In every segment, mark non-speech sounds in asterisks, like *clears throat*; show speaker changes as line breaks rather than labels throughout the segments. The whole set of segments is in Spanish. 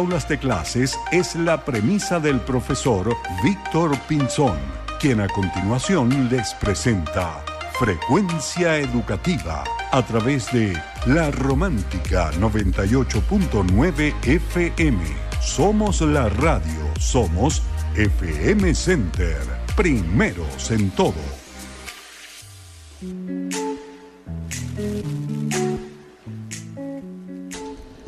aulas de clases es la premisa del profesor Víctor Pinzón, quien a continuación les presenta Frecuencia Educativa a través de La Romántica 98.9 FM. Somos la radio, somos FM Center, primeros en todo.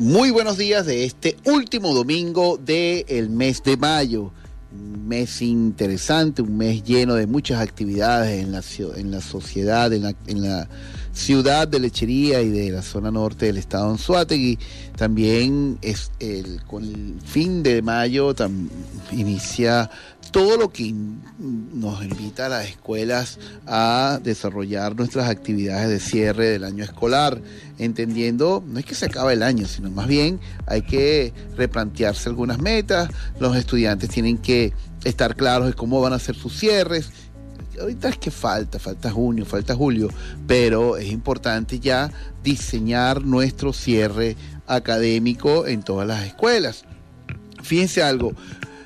Muy buenos días de este último domingo del mes de mayo. Un mes interesante, un mes lleno de muchas actividades en la, en la sociedad, en la ciudad de Lechería y de la zona norte del estado de Anzuategui. También es el, con el fin de mayo inicia todo lo que nos invita a las escuelas a desarrollar nuestras actividades de cierre del año escolar, entendiendo, no es que se acabe el año, sino más bien hay que replantearse algunas metas, los estudiantes tienen que estar claros de cómo van a ser sus cierres ahorita es que falta, falta junio, falta julio, pero es importante ya diseñar nuestro cierre académico en todas las escuelas. Fíjense algo,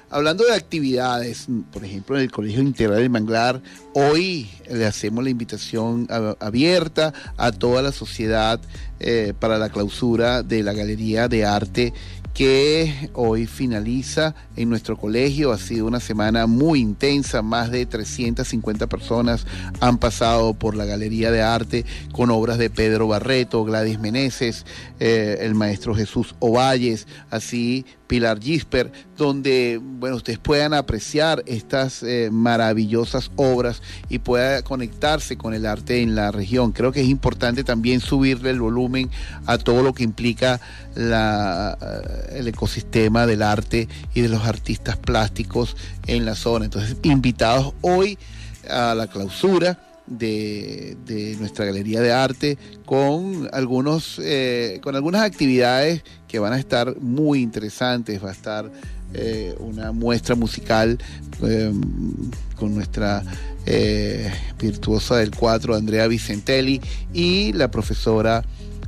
hablando de actividades, por ejemplo, en el Colegio Integral de Manglar, hoy le hacemos la invitación abierta a toda la sociedad eh, para la clausura de la Galería de Arte que hoy finaliza en nuestro colegio. Ha sido una semana muy intensa, más de 350 personas han pasado por la Galería de Arte con obras de Pedro Barreto, Gladys Meneses, eh, el maestro Jesús Ovalles, así Pilar Gisper, donde bueno, ustedes puedan apreciar estas eh, maravillosas obras y pueda conectarse con el arte en la región. Creo que es importante también subirle el volumen a todo lo que implica eh, el ecosistema del arte y de los artistas plásticos en la zona. Entonces, invitados hoy a la clausura de, nuestra galería de arte con algunos eh, con algunas actividades que van a estar muy interesantes. Va a estar eh, una muestra musical em, con nuestra eh, virtuosa del cuatro Andrea Vicentelli y la profesora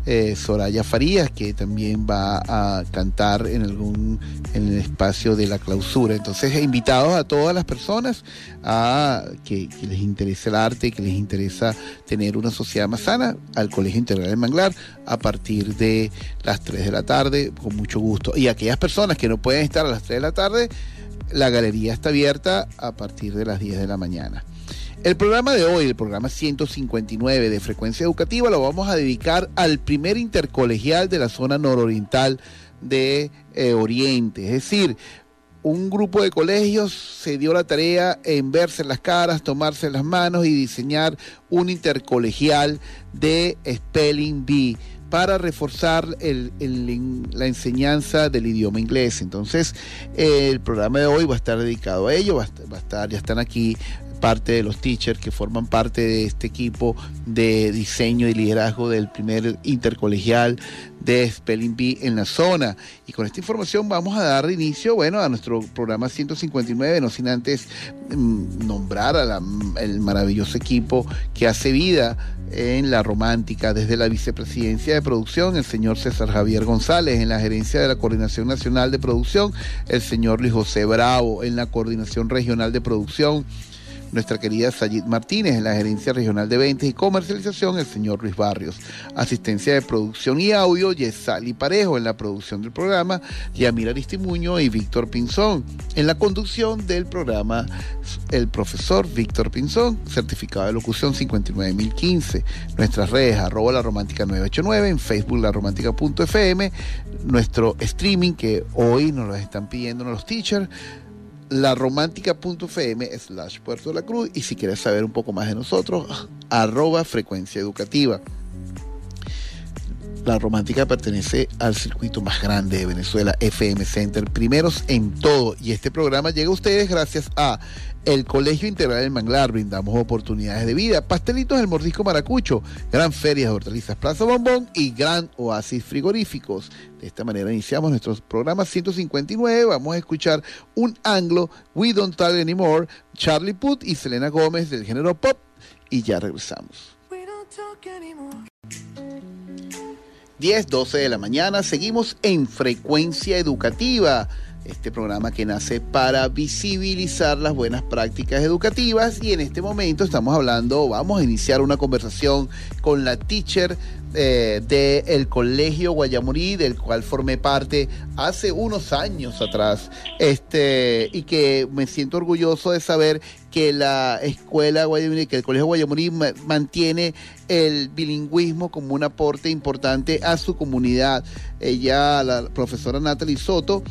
eh, Soraya Farías, que también va a cantar en algún en el espacio de la clausura. Entonces, invitados a todas las personas a que, les interese el arte, que les interesa tener una sociedad más sana, al Colegio Integral de Manglar a partir de las 3 de la tarde, con mucho gusto. Y aquellas personas que no pueden estar a las 3 de la tarde, la galería está abierta a partir de las 10 de la mañana. El programa de hoy, el programa 159 de Frecuencia Educativa, lo vamos a dedicar al primer intercolegial de la zona nororiental de eh, Oriente. Es decir, un grupo de colegios se dio la tarea en verse las caras, tomarse las manos y diseñar un intercolegial de Spelling Bee para reforzar la enseñanza del idioma inglés. Entonces, el programa de hoy va a estar dedicado a ello, va a estar, ya están aquí parte de los teachers que forman parte de este equipo de diseño y liderazgo del primer intercolegial de Spelling Bee en la zona. Y con esta información vamos a dar inicio, bueno, a nuestro programa 159, no sin antes mm, nombrar al maravilloso equipo que hace vida en la romántica desde la vicepresidencia de producción, el señor César Javier González, en la gerencia de la Coordinación Nacional de Producción, el señor Luis José Bravo, en la Coordinación Regional de Producción, nuestra querida Sayid Martínez, en la Gerencia Regional de Ventas y Comercialización, el señor Luis Barrios. Asistencia de producción y audio, Yesali Parejo, en la producción del programa, Yamir Aristimuño y Víctor Pinzón. En la conducción del programa, el profesor Víctor Pinzón, certificado de locución 59015. Nuestras redes, arroba la romántica 989, en Facebook la romántica.fm, nuestro streaming que hoy nos lo están pidiendo los teachers laromántica.fm slash Puerto la Cruz y si quieres saber un poco más de nosotros, arroba frecuencia educativa. La Romántica pertenece al circuito más grande de Venezuela, FM Center, primeros en todo. Y este programa llega a ustedes gracias a el Colegio Integral del Manglar, brindamos oportunidades de vida, pastelitos del Mordisco Maracucho, gran feria de hortalizas Plaza Bombón y gran oasis frigoríficos. De esta manera iniciamos nuestro programa 159. Vamos a escuchar un anglo, We Don't Talk Anymore, Charlie Puth y Selena Gómez del género pop y ya regresamos. 10, 12 de la mañana. Seguimos en Frecuencia Educativa este programa que nace para visibilizar las buenas prácticas educativas y en este momento estamos hablando, vamos a iniciar una conversación con la teacher eh, del Colegio Guayamurí, del cual formé parte hace unos años atrás, este, y que me siento orgulloso de saber que la escuela Guayamurí, que el Colegio Guayamurí mantiene el bilingüismo como un aporte importante a su comunidad. Ella, la profesora Natalie Soto,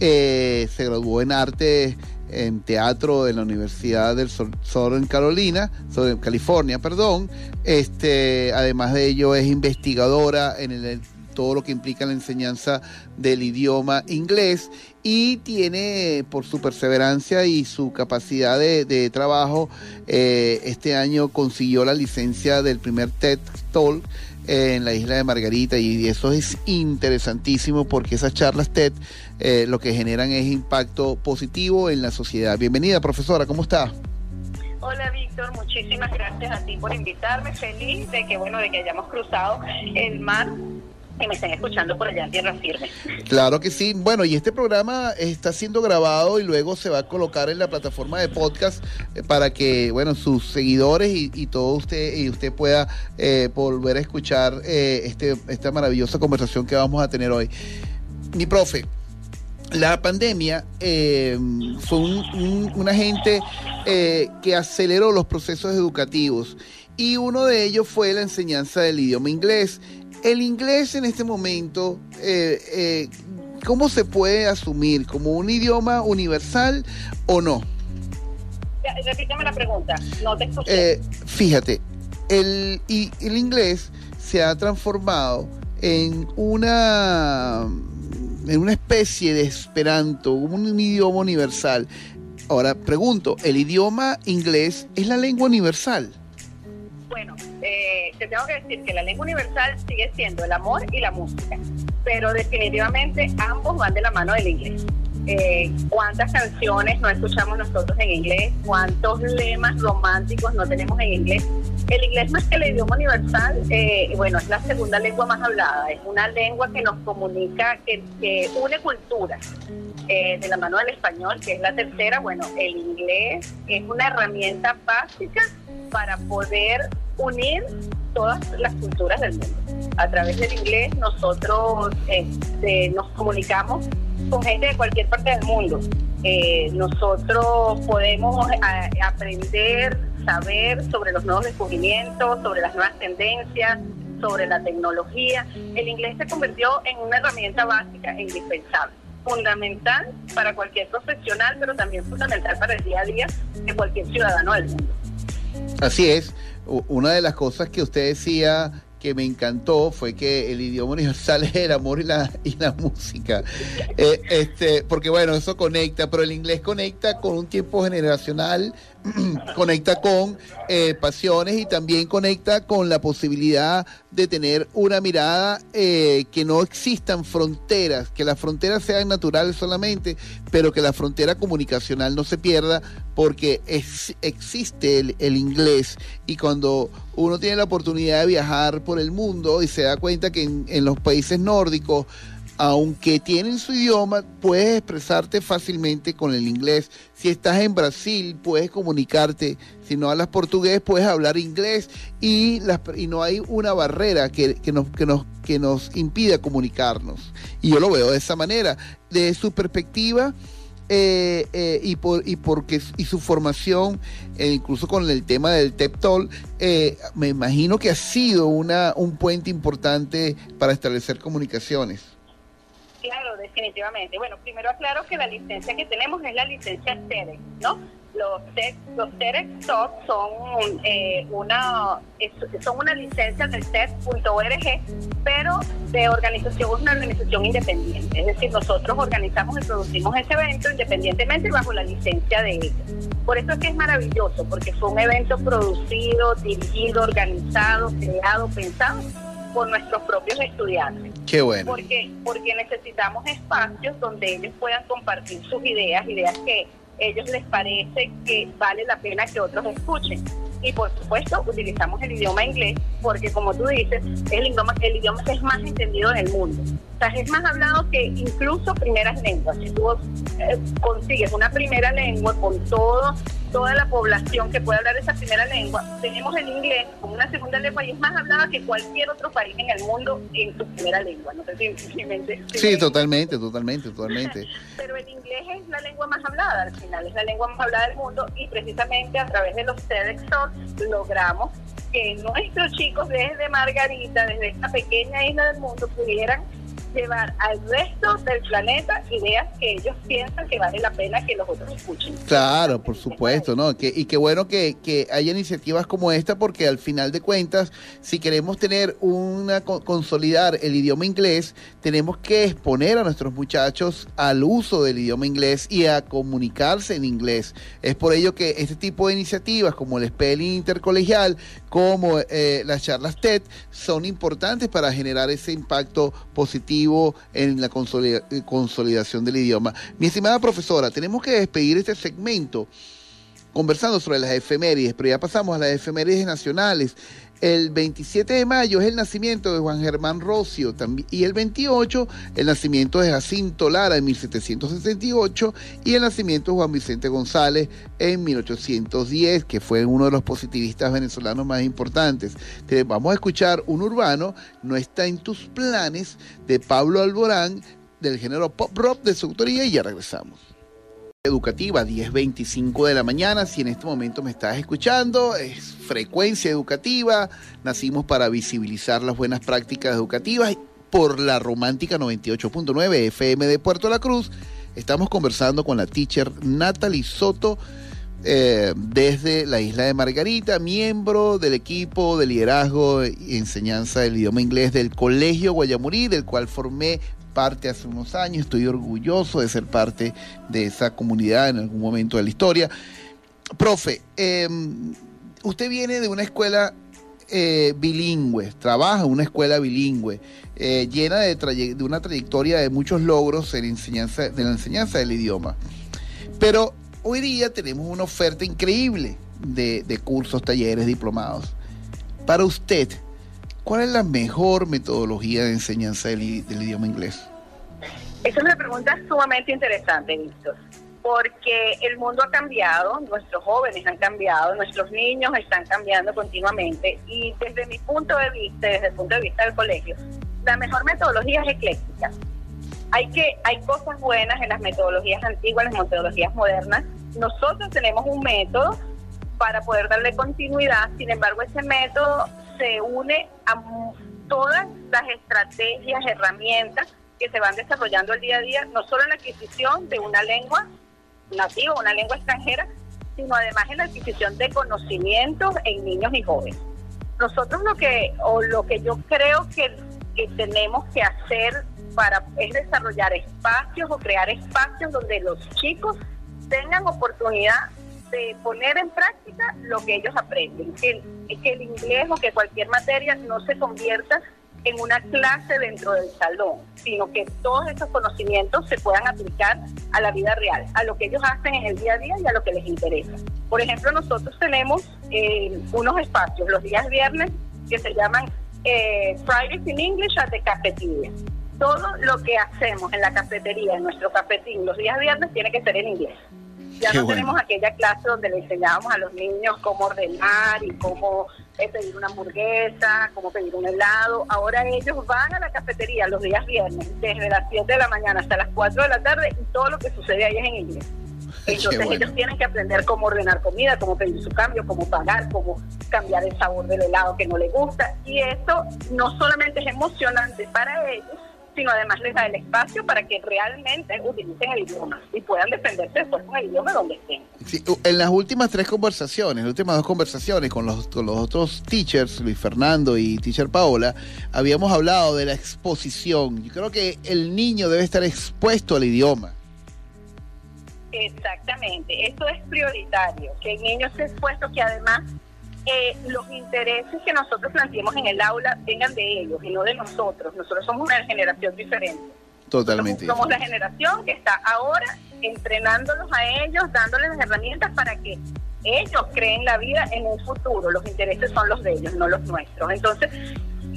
eh, se graduó en arte en teatro en la Universidad del Sur, en Carolina, en California, perdón. Este, además de ello es investigadora en el, todo lo que implica la enseñanza del idioma inglés y tiene por su perseverancia y su capacidad de, trabajo, eh, este año consiguió la licencia del primer TED Talk en la isla de Margarita y eso es interesantísimo porque esas charlas TED eh, lo que generan es impacto positivo en la sociedad. Bienvenida, profesora, ¿cómo está?
Hola Víctor, muchísimas gracias a ti por invitarme. Feliz de que bueno de que hayamos cruzado el mar que me estén escuchando por allá en tierra firme.
Claro que sí. Bueno, y este programa está siendo grabado y luego se va a colocar en la plataforma de podcast eh, para que, bueno, sus seguidores y, todo usted y usted pueda eh, volver a escuchar eh, este, esta maravillosa conversación que vamos a tener hoy. Mi profe, la pandemia fue un, agente que aceleró los procesos educativos y uno de ellos fue la enseñanza del idioma inglés. El inglés en este momento, eh, eh, ¿cómo se puede asumir? ¿Como un idioma universal o no?
Repítame la pregunta, no te escuché.
Eh, fíjate, el, el inglés se ha transformado en una, en una especie de esperanto, un idioma universal. Ahora pregunto, ¿el idioma inglés es la lengua universal?
Te tengo que decir que la lengua universal sigue siendo el amor y la música, pero definitivamente ambos van de la mano del inglés. Eh, cuántas canciones no escuchamos nosotros en inglés, cuántos lemas románticos no tenemos en inglés. El inglés más que el idioma universal, eh, bueno, es la segunda lengua más hablada, es una lengua que nos comunica, que, une culturas. Eh, de la mano del español, que es la tercera, bueno, el inglés es una herramienta básica para poder unir todas las culturas del mundo. A través del inglés nosotros este, nos comunicamos con gente de cualquier parte del mundo. Eh, nosotros podemos aprender, saber sobre los nuevos descubrimientos, sobre las nuevas tendencias, sobre la tecnología. El inglés se convirtió en una herramienta básica e indispensable fundamental para cualquier profesional, pero también fundamental para el día a día de cualquier ciudadano del mundo.
Así es. Una de las cosas que usted decía que me encantó fue que el idioma universal *laughs* es el amor y la, música. Eh, este, porque bueno, eso conecta, pero el inglés conecta con un tiempo generacional, *clears throat* conecta con eh, pasiones y también conecta con la posibilidad de tener una mirada eh, que no existan fronteras, que las fronteras sean naturales solamente, pero que la frontera comunicacional no se pierda porque es, existe el, el inglés. Y cuando uno tiene la oportunidad de viajar por el mundo y se da cuenta que en, en los países nórdicos aunque tienen su idioma, puedes expresarte fácilmente con el inglés. Si estás en Brasil, puedes comunicarte. Si no hablas portugués, puedes hablar inglés. Y, y no hay una barrera que, nos, que, nos, que nos impida comunicarnos. Y yo lo veo de esa manera. De su perspectiva, eh, eh, y por y porque y su formación eh, incluso con el tema del TEPTOL me imagino que ha sido una un puente importante para establecer comunicaciones
definitivamente. Bueno, primero aclaro que la licencia que tenemos es la licencia TEDx, ¿no? Los, TEDx, los TEDx Talk son, eh, una, son una licencia del TED.org, pero de organización, una organización independiente. Es decir, nosotros organizamos y producimos ese evento independientemente bajo la licencia de ellos. Por eso es que es maravilloso, porque fue un evento producido, dirigido, organizado, creado, pensado por nuestros propios estudiantes.
Qué bueno.
Porque, porque necesitamos espacios donde ellos puedan compartir sus ideas, ideas que ellos les parece que vale la pena que otros escuchen. y por supuesto utilizamos el idioma inglés porque como tú dices, el idioma, el idioma que es más entendido en el mundo. O sea, es más hablado que incluso primeras lenguas. Si tú eh, consigues una primera lengua con todo toda la población que puede hablar esa primera lengua, tenemos el inglés como una segunda lengua y es más hablada que cualquier otro país en el mundo en su primera lengua. No sé si, simplemente
Sí, totalmente, totalmente, totalmente. *laughs*
Pero el inglés es la lengua más hablada al final, es la lengua más hablada del mundo y precisamente a través de los TEDx logramos que nuestros chicos desde Margarita, desde esta pequeña isla del mundo, pudieran llevar al resto del planeta ideas que ellos piensan que vale la pena que los otros escuchen.
Claro, por supuesto, ¿no? Que, y qué bueno que, que haya iniciativas como esta porque al final de cuentas, si queremos tener una consolidar el idioma inglés, tenemos que exponer a nuestros muchachos al uso del idioma inglés y a comunicarse en inglés. Es por ello que este tipo de iniciativas como el spelling intercolegial, como eh, las charlas TED, son importantes para generar ese impacto positivo en la consolidación del idioma. Mi estimada profesora, tenemos que despedir este segmento conversando sobre las efemérides, pero ya pasamos a las efemérides nacionales. El 27 de mayo es el nacimiento de Juan Germán Rocio y el 28 el nacimiento de Jacinto Lara en 1768 y el nacimiento de Juan Vicente González en 1810, que fue uno de los positivistas venezolanos más importantes. vamos a escuchar un urbano, No está en tus planes, de Pablo Alborán, del género pop rock de su autoría y ya regresamos educativa, 10.25 de la mañana. Si en este momento me estás escuchando, es frecuencia educativa. Nacimos para visibilizar las buenas prácticas educativas por la romántica 98.9 FM de Puerto La Cruz. Estamos conversando con la teacher Natalie Soto. Eh, desde la isla de Margarita, miembro del equipo de liderazgo y enseñanza del idioma inglés del Colegio Guayamurí, del cual formé parte hace unos años, estoy orgulloso de ser parte de esa comunidad en algún momento de la historia. Profe, em, usted viene de una escuela eh, bilingüe, trabaja en una escuela bilingüe, eh, llena de, de, una trayectoria de muchos logros en enseñanza, de la enseñanza del idioma. Pero hoy día tenemos una oferta increíble de, de cursos, talleres, diplomados. Para usted, ¿Cuál es la mejor metodología de enseñanza del, idioma inglés?
Esa es una pregunta sumamente interesante, Víctor, porque el mundo ha cambiado, nuestros jóvenes han cambiado, nuestros niños están cambiando continuamente y desde mi punto de vista, desde el punto de vista del colegio, la mejor metodología es ecléctica. Hay que hay cosas buenas en las metodologías antiguas, en las metodologías modernas. Nosotros tenemos un método para poder darle continuidad, sin embargo, ese método se une a todas las estrategias, herramientas que se van desarrollando el día a día, no solo en la adquisición de una lengua nativa, una lengua extranjera, sino además en la adquisición de conocimientos en niños y jóvenes. Nosotros lo que, o lo que yo creo que, que tenemos que hacer para es desarrollar espacios o crear espacios donde los chicos tengan oportunidad de poner en práctica lo que ellos aprenden, que, que el inglés o que cualquier materia no se convierta en una clase dentro del salón, sino que todos esos conocimientos se puedan aplicar a la vida real, a lo que ellos hacen en el día a día y a lo que les interesa. Por ejemplo, nosotros tenemos eh, unos espacios los días viernes que se llaman eh, Fridays in English at the Cafeteria. Todo lo que hacemos en la cafetería, en nuestro cafetín, los días viernes tiene que ser en inglés. Ya no tenemos aquella clase donde le enseñábamos a los niños cómo ordenar y cómo eh, pedir una hamburguesa, cómo pedir un helado. Ahora ellos van a la cafetería los días viernes, desde las 7 de la mañana hasta las 4 de la tarde y todo lo que sucede ahí es en inglés. *laughs* Entonces ellos tienen que aprender cómo ordenar comida, cómo pedir su cambio, cómo pagar, cómo cambiar el sabor del helado que no les gusta. Y eso no solamente es emocionante para ellos, sino además les da el espacio para que realmente utilicen el idioma y puedan defenderse después con el idioma donde estén.
en las últimas tres conversaciones, las últimas dos conversaciones con los, con los otros teachers, Luis Fernando y teacher Paola, habíamos hablado de la exposición. Yo creo que el niño debe estar expuesto al idioma.
Exactamente, esto es prioritario, que el niño esté expuesto, que además eh, los intereses que nosotros planteemos en el aula vengan de ellos y no de nosotros. Nosotros somos una generación diferente.
Totalmente.
Somos, la generación que está ahora entrenándolos a ellos, dándoles las herramientas para que ellos creen la vida en un futuro, los intereses son los de ellos, no los nuestros. Entonces,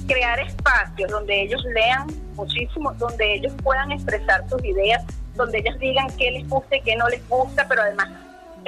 crear espacios donde ellos lean muchísimo, donde ellos puedan expresar sus ideas, donde ellos digan qué les gusta y qué no les gusta, pero además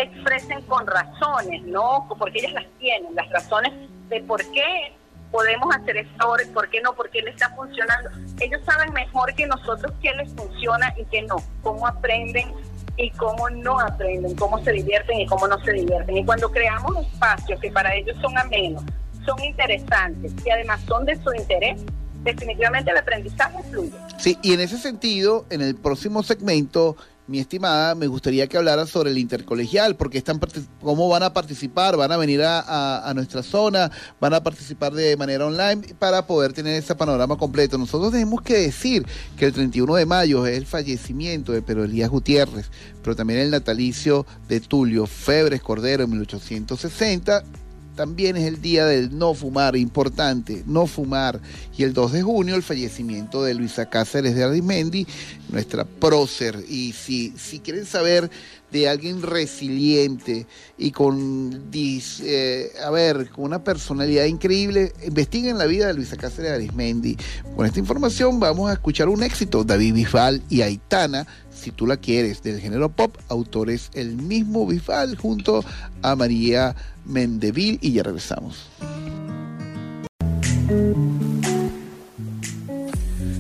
expresen con razones, ¿no? Porque ellas las tienen, las razones de por qué podemos hacer y por qué no, por qué les está funcionando. Ellos saben mejor que nosotros qué les funciona y qué no, cómo aprenden y cómo no aprenden, cómo se divierten y cómo no se divierten. Y cuando creamos espacios que para ellos son amenos, son interesantes y además son de su interés, definitivamente el aprendizaje fluye.
Sí, y en ese sentido, en el próximo segmento, mi estimada, me gustaría que hablara sobre el intercolegial, porque están cómo van a participar, van a venir a, nuestra zona, van a participar de manera online para poder tener ese panorama completo. Nosotros tenemos que decir que el 31 de mayo es el fallecimiento de Pedro Elías Gutiérrez, pero también el natalicio de Tulio Febres Cordero en 1860 también es el día del no fumar, importante, no fumar. Y el 2 de junio, el fallecimiento de Luisa Cáceres de Arismendi, nuestra prócer. Y si, si quieren saber de alguien resiliente y con, eh, a ver, con una personalidad increíble, investiguen la vida de Luisa Cáceres de Arismendi. Con esta información vamos a escuchar un éxito, David Bisbal y Aitana si tú la quieres, del género pop, autores el mismo Bisbal junto a María Mendeville y ya regresamos.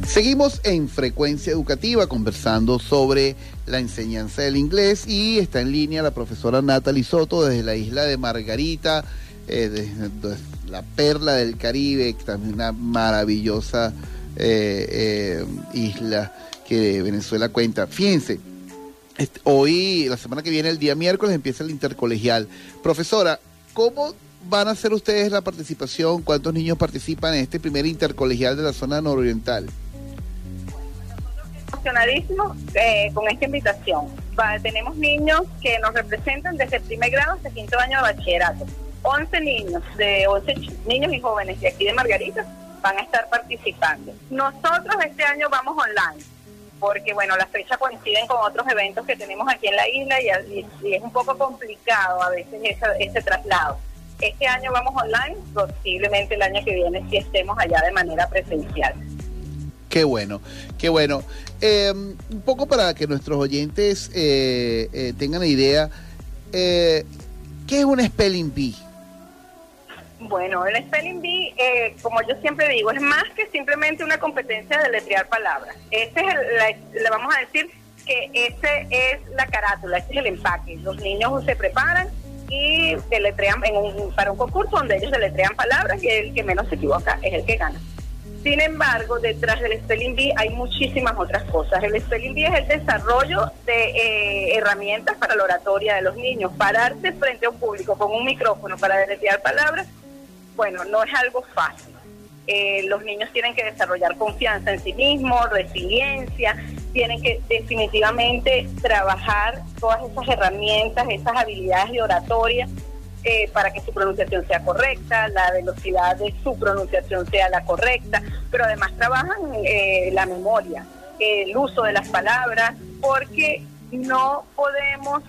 Seguimos en frecuencia educativa conversando sobre la enseñanza del inglés y está en línea la profesora Natalie Soto desde la isla de Margarita, eh, desde, la perla del Caribe, también una maravillosa eh, eh, isla que Venezuela cuenta. Fíjense, hoy, la semana que viene, el día miércoles, empieza el intercolegial. Profesora, ¿cómo van a hacer ustedes la participación? ¿Cuántos niños participan en este primer intercolegial de la zona nororiental?
Emocionadísimos eh, con esta invitación. tenemos niños que nos representan desde el primer grado hasta el quinto año de bachillerato. 11 niños, de 11 niños y jóvenes de aquí de Margarita van a estar participando. Nosotros este año vamos online porque bueno, las fechas coinciden con otros eventos que tenemos aquí en la isla y, es un poco complicado a veces ese, traslado. Este año vamos online, posiblemente el año que viene si estemos allá de manera presencial.
Qué bueno, qué bueno. Em, un poco para que nuestros oyentes eh, eh, tengan idea, eh, ¿qué es un Spelling Bee?
Bueno, el Spelling Bee, eh, como yo siempre digo, es más que simplemente una competencia de letrear palabras. Este es el, le vamos a decir que ese es la carátula, este es el empaque. Los niños se preparan y deletrean en un, para un concurso donde ellos deletrean palabras y el que menos se equivoca es el que gana. Sin embargo, detrás del Spelling Bee hay muchísimas otras cosas. El Spelling Bee es el desarrollo de eh, herramientas para la oratoria de los niños. Pararse frente a un público con un micrófono para deletrear palabras bueno, no es algo fácil. Eh, los niños tienen que desarrollar confianza en sí mismos, resiliencia, tienen que definitivamente trabajar todas esas herramientas, esas habilidades de oratoria eh, para que su pronunciación sea correcta, la velocidad de su pronunciación sea la correcta, pero además trabajan eh, la memoria, el uso de las palabras, porque no podemos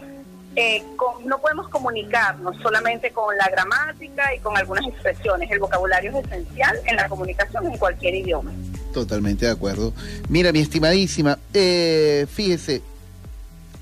eh, no podemos comunicarnos solamente con la gramática y con algunas expresiones. El vocabulario es esencial en la comunicación en cualquier idioma.
Totalmente de acuerdo. Mira, mi estimadísima, eh, fíjese,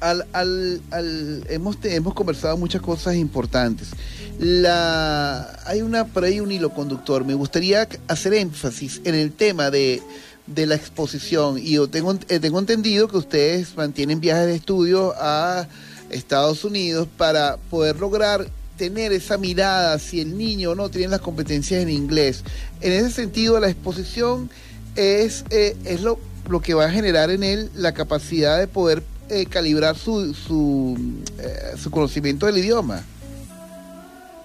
al, al, hemos, hemos conversado muchas cosas importantes. La, hay una, por ahí un hilo conductor. Me gustaría hacer énfasis en el tema de, de la exposición. Y yo tengo, eh, tengo entendido que ustedes mantienen viajes de estudio a Estados Unidos para poder lograr tener esa mirada si el niño no tiene las competencias en inglés. En ese sentido, la exposición es, eh, es lo, lo que va a generar en él la capacidad de poder eh, calibrar su, su, eh, su conocimiento del idioma.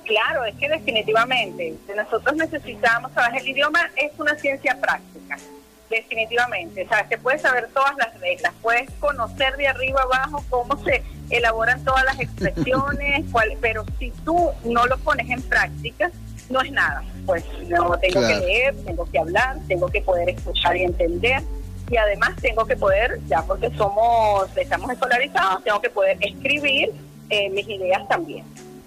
Claro, es que definitivamente nosotros necesitamos, sabes, el idioma es una ciencia práctica definitivamente. O sea, se puede saber todas las reglas, puedes conocer de arriba abajo cómo se elaboran todas las expresiones, *laughs* cuál, pero si tú no lo pones en práctica, no es nada. Pues no tengo que leer, tengo que hablar, tengo que poder escuchar y entender. Y además tengo que poder, ya porque somos, estamos escolarizados, tengo que poder escribir eh, mis ideas también.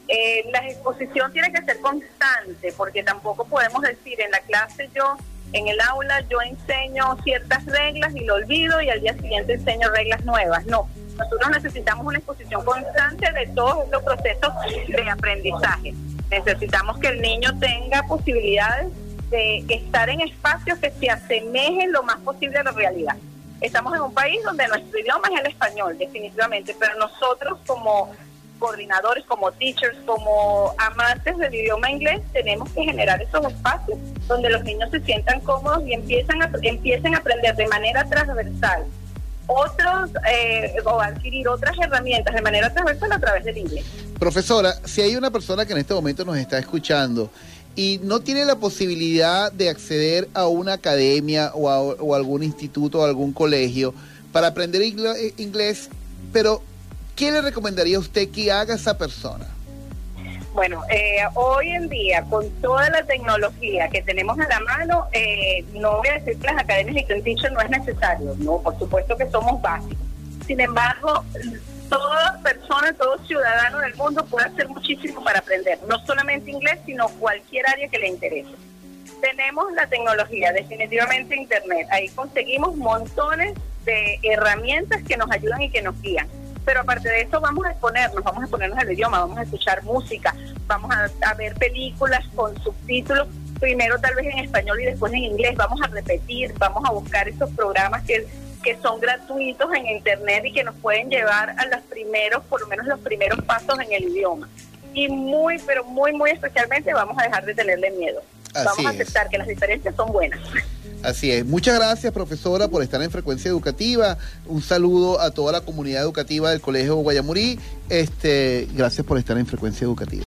Eh, la exposición tiene que ser constante porque tampoco podemos decir en la clase yo, en el aula yo enseño ciertas reglas y lo olvido y al día siguiente enseño reglas nuevas. No, nosotros necesitamos una exposición constante de todos los procesos de aprendizaje. Necesitamos que el niño tenga posibilidades de estar en espacios que se asemejen lo más posible a la realidad. Estamos en un país donde nuestro idioma es el español, definitivamente, pero nosotros como coordinadores, como teachers, como amantes del idioma inglés, tenemos que generar esos espacios donde los niños se sientan cómodos y empiezan a, empiecen a aprender de manera transversal otros eh, o adquirir otras herramientas de manera transversal a través del inglés.
Profesora, si hay una persona que en este momento nos está escuchando y no tiene la posibilidad de acceder a una academia o a, algún instituto o algún colegio para aprender inglés, pero ¿qué le recomendaría usted que haga esa persona?
Bueno, eh, hoy en día, con toda la tecnología que tenemos a la mano, eh, no voy a decir que las academias de Teacher no es necesario, no, por supuesto que somos básicos. Sin embargo, toda persona, todo ciudadano del mundo puede hacer muchísimo para aprender, no solamente inglés, sino cualquier área que le interese. Tenemos la tecnología, definitivamente Internet, ahí conseguimos montones de herramientas que nos ayudan y que nos guían. Pero aparte de eso vamos a exponernos, vamos a exponernos al idioma, vamos a escuchar música, vamos a, a ver películas con subtítulos, primero tal vez en español y después en inglés, vamos a repetir, vamos a buscar esos programas que que son gratuitos en internet y que nos pueden llevar a los primeros, por lo menos los primeros pasos en el idioma. Y muy, pero muy, muy especialmente vamos a dejar de tenerle miedo. vamos a aceptar que las diferencias son buenas.
Así es. Muchas gracias, profesora, por estar en Frecuencia Educativa. Un saludo a toda la comunidad educativa del Colegio Guayamurí. Este, gracias por estar en Frecuencia Educativa.